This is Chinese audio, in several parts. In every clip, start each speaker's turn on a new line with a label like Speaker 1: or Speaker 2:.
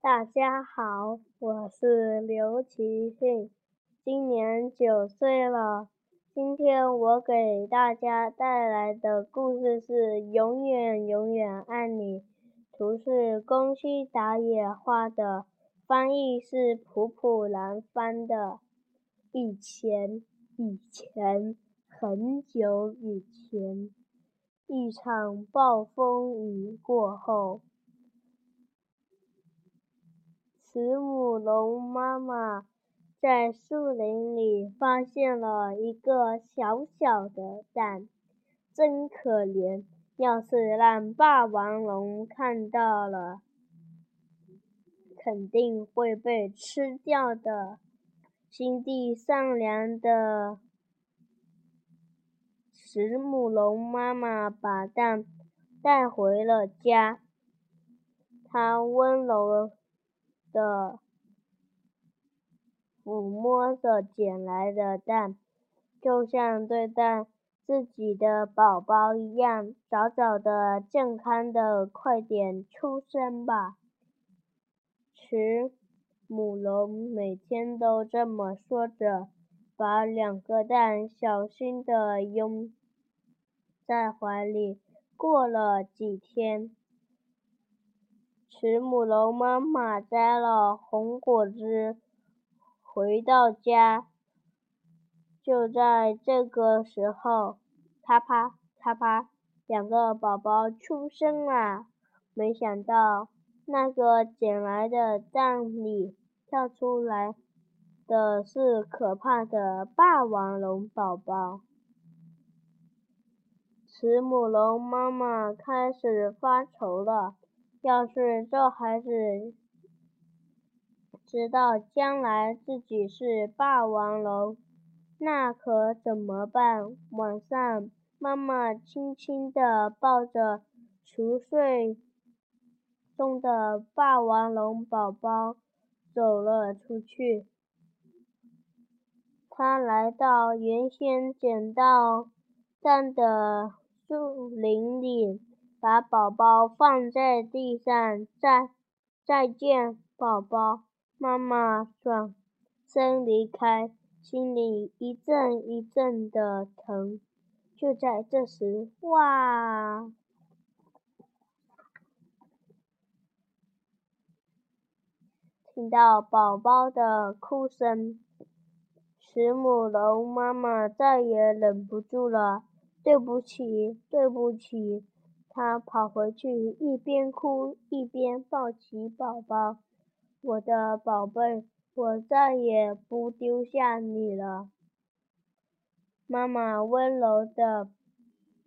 Speaker 1: 大家好，我是刘奇信，今年九岁了。今天我给大家带来的故事是《永远永远爱你》，图是宫西达也画的，翻译是普普兰翻的。以前，以前，很久以前，一场暴风雨过后。慈母龙妈妈在树林里发现了一个小小的蛋，真可怜！要是让霸王龙看到了，肯定会被吃掉的。心地善良的慈母龙妈妈把蛋带回了家，她温柔。的抚摸着捡来的蛋，就像对待自己的宝宝一样。早早的、健康的，快点出生吧！慈母龙每天都这么说着，把两个蛋小心的拥在怀里。过了几天。慈母龙妈妈摘了红果子，回到家。就在这个时候，啪啪啪啪，两个宝宝出生了。没想到，那个捡来的蛋里跳出来的是可怕的霸王龙宝宝。慈母龙妈妈开始发愁了。要是这孩子知道将来自己是霸王龙，那可怎么办？晚上，妈妈轻轻地抱着熟睡中的霸王龙宝宝走了出去。她来到原先捡到蛋的树林里。把宝宝放在地上，再再见，宝宝。妈妈转身离开，心里一阵一阵的疼。就在这时，哇！听到宝宝的哭声，慈母龙妈妈再也忍不住了。对不起，对不起。他跑回去，一边哭一边抱起宝宝：“我的宝贝，我再也不丢下你了。”妈妈温柔的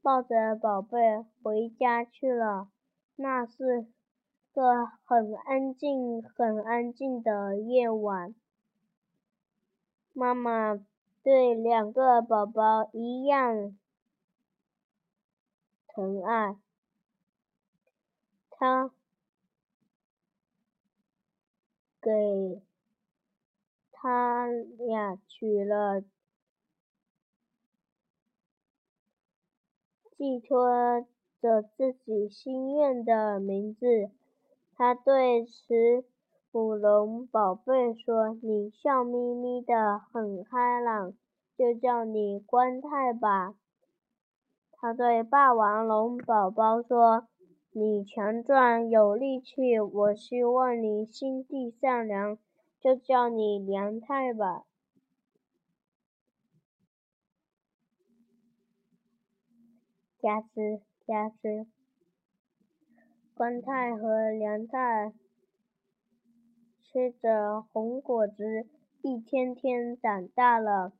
Speaker 1: 抱着宝贝回家去了。那是个很安静、很安静的夜晚。妈妈对两个宝宝一样疼爱。他给他俩取了寄托着自己心愿的名字。他对慈母龙宝贝说：“你笑眯眯的，很开朗，就叫你关太吧。”他对霸王龙宝宝说。你强壮有力气，我希望你心地善良，就叫你梁太吧。嘎吱嘎吱，关太和梁太吃着红果子，一天天长大了。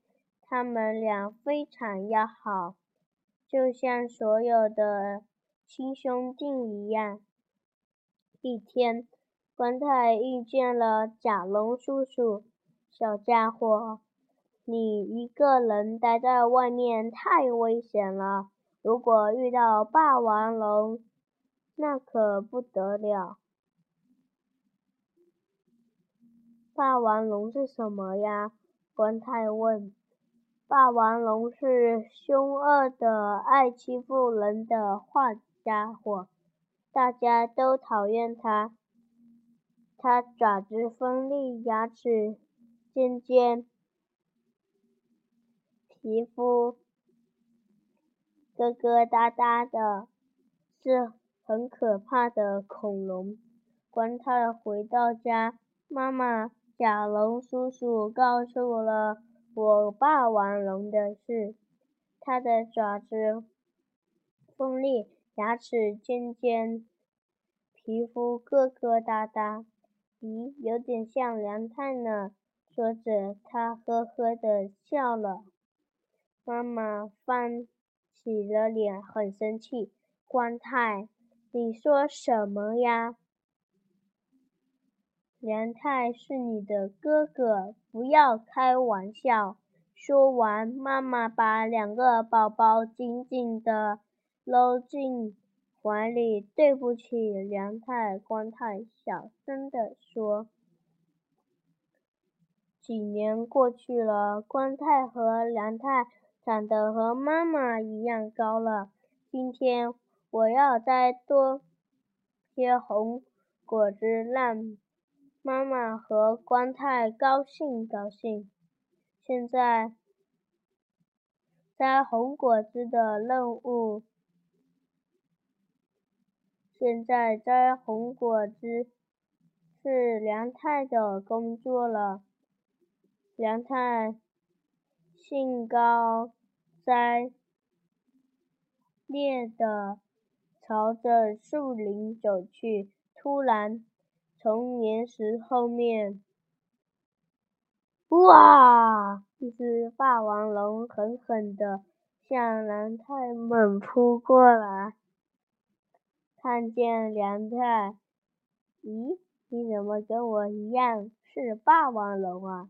Speaker 1: 他们俩非常要好，就像所有的。亲兄弟一样。一天，关太遇见了甲龙叔叔。小家伙，你一个人待在外面太危险了。如果遇到霸王龙，那可不得了。霸王龙是什么呀？关太问。霸王龙是凶恶的、爱欺负人的坏。家伙，大家都讨厌他。它爪子锋利，牙齿尖尖，皮肤疙疙瘩瘩的，是很可怕的恐龙。关太回到家，妈妈甲龙叔叔告诉了我霸王龙的事。它的爪子锋利，牙齿尖尖，皮肤疙疙瘩瘩。咦，有点像梁太呢。说着，他呵呵的笑了。妈妈翻起了脸，很生气。关太，你说什么呀？梁太是你的哥哥，不要开玩笑。说完，妈妈把两个宝宝紧紧的搂进。怀里，对不起，梁太、关太，小声地说。几年过去了，关太和梁太长得和妈妈一样高了。今天我要摘多些红果子，让妈妈和关太高兴高兴。现在，摘红果子的任务。现在摘红果子是梁太的工作了。梁太兴高采烈地朝着树林走去，突然，从岩石后面，哇！一只霸王龙狠狠地向梁太猛扑过来。看见梁太，咦，你怎么跟我一样是霸王龙啊？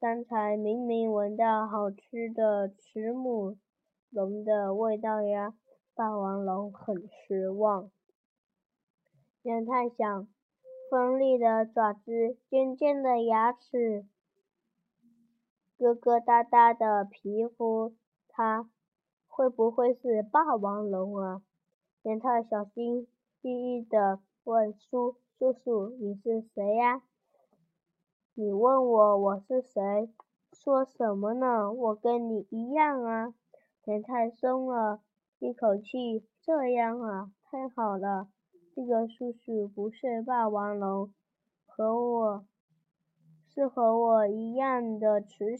Speaker 1: 刚才明明闻到好吃的慈母龙的味道呀！霸王龙很失望。梁太想，锋利的爪子，尖尖的牙齿，疙疙瘩瘩的皮肤，它会不会是霸王龙啊？连太小心翼翼地问叔叔叔：“你是谁呀？你问我我是谁？说什么呢？我跟你一样啊！”连太松了一口气：“这样啊，太好了！这个叔叔不是霸王龙，和我是和我一样的雌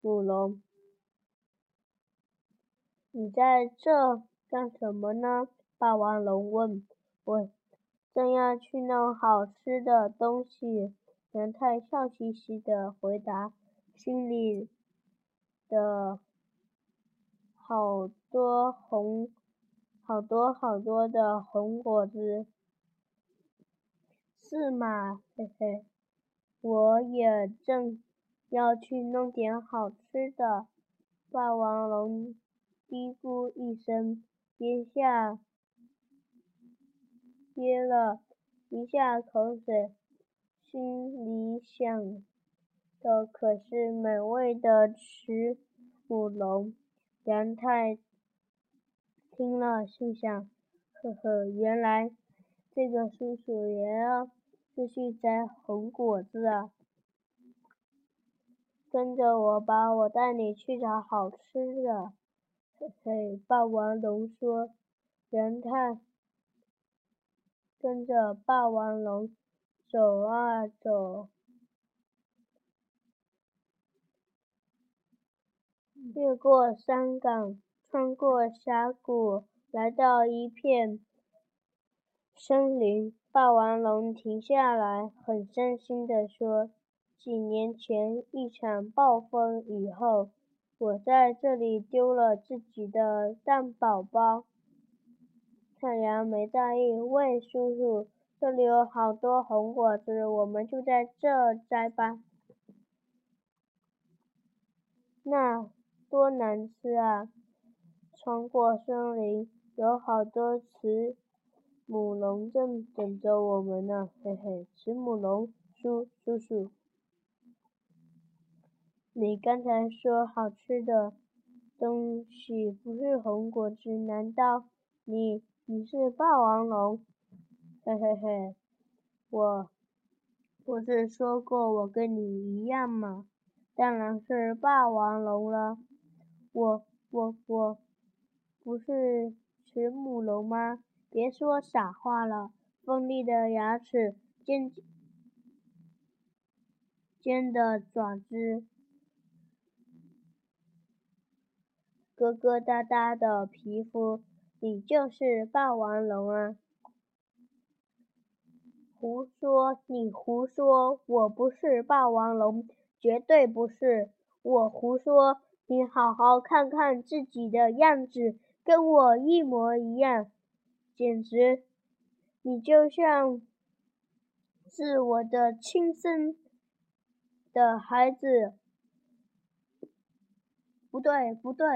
Speaker 1: 母龙。你在这？”干什么呢？霸王龙问。我正要去弄好吃的东西。梁太笑嘻嘻的回答，心里的好多红，好多好多的红果子。是吗？嘿嘿，我也正要去弄点好吃的。霸王龙嘀咕一声。一下，憋了一下口水，心里想的可是美味的慈母龙。梁太听了，心想：呵呵，原来这个叔叔也要出去摘红果子啊！跟着我吧，我带你去找好吃的。嘿嘿，霸王龙说：“梁太跟着霸王龙走啊走，越过山岗，穿过峡谷，来到一片森林。霸王龙停下来，很伤心地说：‘几年前一场暴风雨后。’”我在这里丢了自己的蛋宝宝。太阳没在意，喂，叔叔，这里有好多红果子，我们就在这摘吧。那多难吃啊！穿过森林，有好多慈母龙正等着我们呢，嘿嘿，慈母龙，叔叔叔。你刚才说好吃的东西不是红果子，难道你你是霸王龙？嘿嘿嘿，我不是说过我跟你一样吗？当然是霸王龙了。我我我，不是慈母龙吗？别说傻话了。锋利的牙齿，尖尖的爪子，疙疙瘩瘩的皮肤，你就是霸王龙啊！胡说！你胡说！我不是霸王龙，绝对不是！我胡说！你好好看看自己的样子，跟我一模一样，简直，你就像是我的亲生的孩子。不对，不对，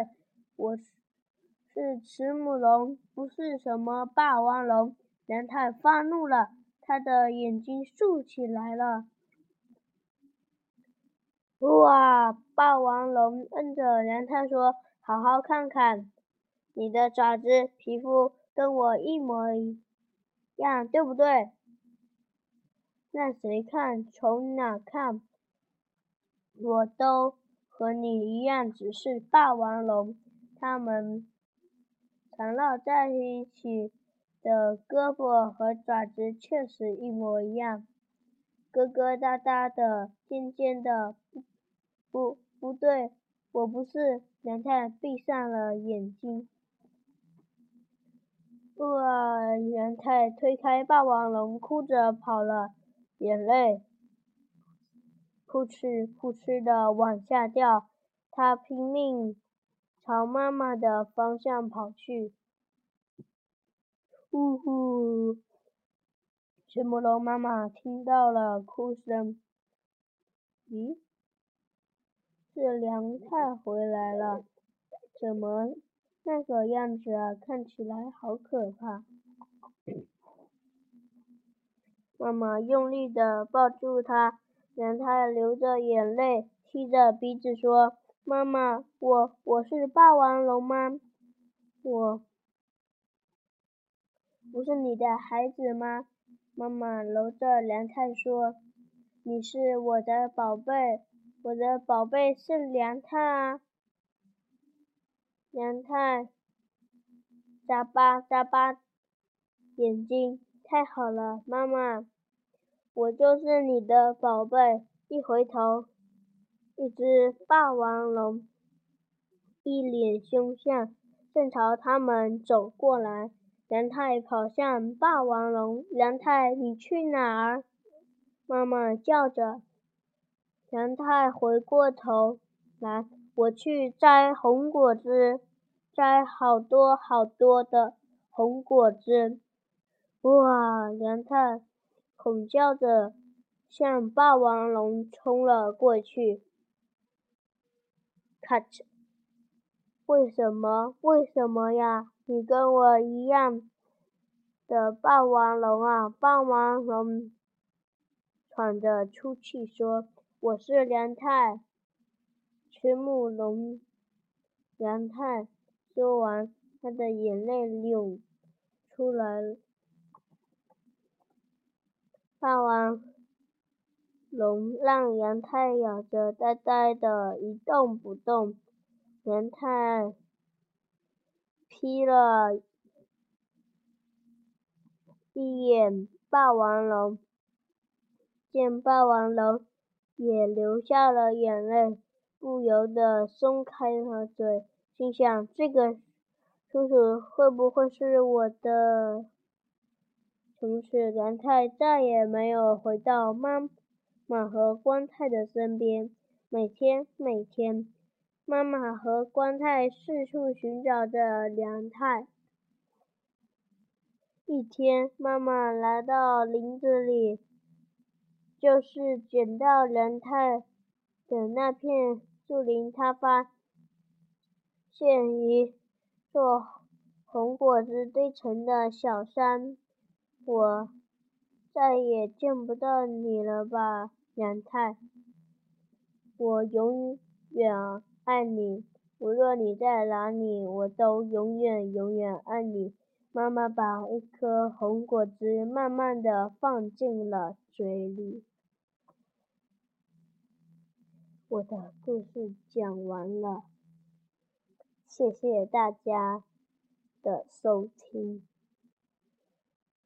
Speaker 1: 我是慈母龙，不是什么霸王龙。梁太发怒了。他的眼睛竖起来了。哇！霸王龙摁着梁太说：“好好看看，你的爪子、皮肤跟我一模一样，对不对？那谁看？从哪看？我都和你一样，只是霸王龙。它们缠绕在一起。”的胳膊和爪子确实一模一样，疙疙瘩瘩的，尖尖的。不，不，不对，我不是。梁太闭上了眼睛。哇！梁太推开霸王龙，哭着跑了，眼泪扑哧扑哧的往下掉。他拼命朝妈妈的方向跑去。呜呼！慈母龙妈妈听到了哭声。咦，是梁太回来了？怎么那个样子啊？看起来好可怕！妈妈用力的抱住他，梁太流着眼泪，吸着鼻子说：“妈妈，我我是霸王龙吗？我。”不是你的孩子吗？妈妈搂着梁太说：“你是我的宝贝，我的宝贝是梁太啊。”梁太眨巴眨巴眼睛，太好了，妈妈，我就是你的宝贝。一回头，一只霸王龙一脸凶相，正朝他们走过来。梁太跑向霸王龙，梁太，你去哪儿？妈妈叫着。梁太回过头来，我去摘红果子，摘好多好多的红果子。哇！梁太吼叫着向霸王龙冲了过去。咔嚓！为什么？为什么呀？你跟我一样的霸王龙啊！霸王龙喘着粗气说：“我是梁太，慈母龙。”梁太说完，他的眼泪流出来。霸王龙让杨太咬着，呆呆的一动不动。杨太。瞥了一眼霸王龙，见霸王龙也流下了眼泪，不由得松开了嘴，心想：这个叔叔会不会是我的？从此，杨太再也没有回到妈妈和光太的身边。每天，每天。妈妈和光太四处寻找着梁太。一天，妈妈来到林子里，就是捡到梁太的那片树林，她发现一座红果子堆成的小山。我再也见不到你了吧，杨太？我永远。爱你，无论你在哪里，我都永远永远爱你。妈妈把一颗红果子慢慢的放进了嘴里。我的故事讲完了，谢谢大家的收听。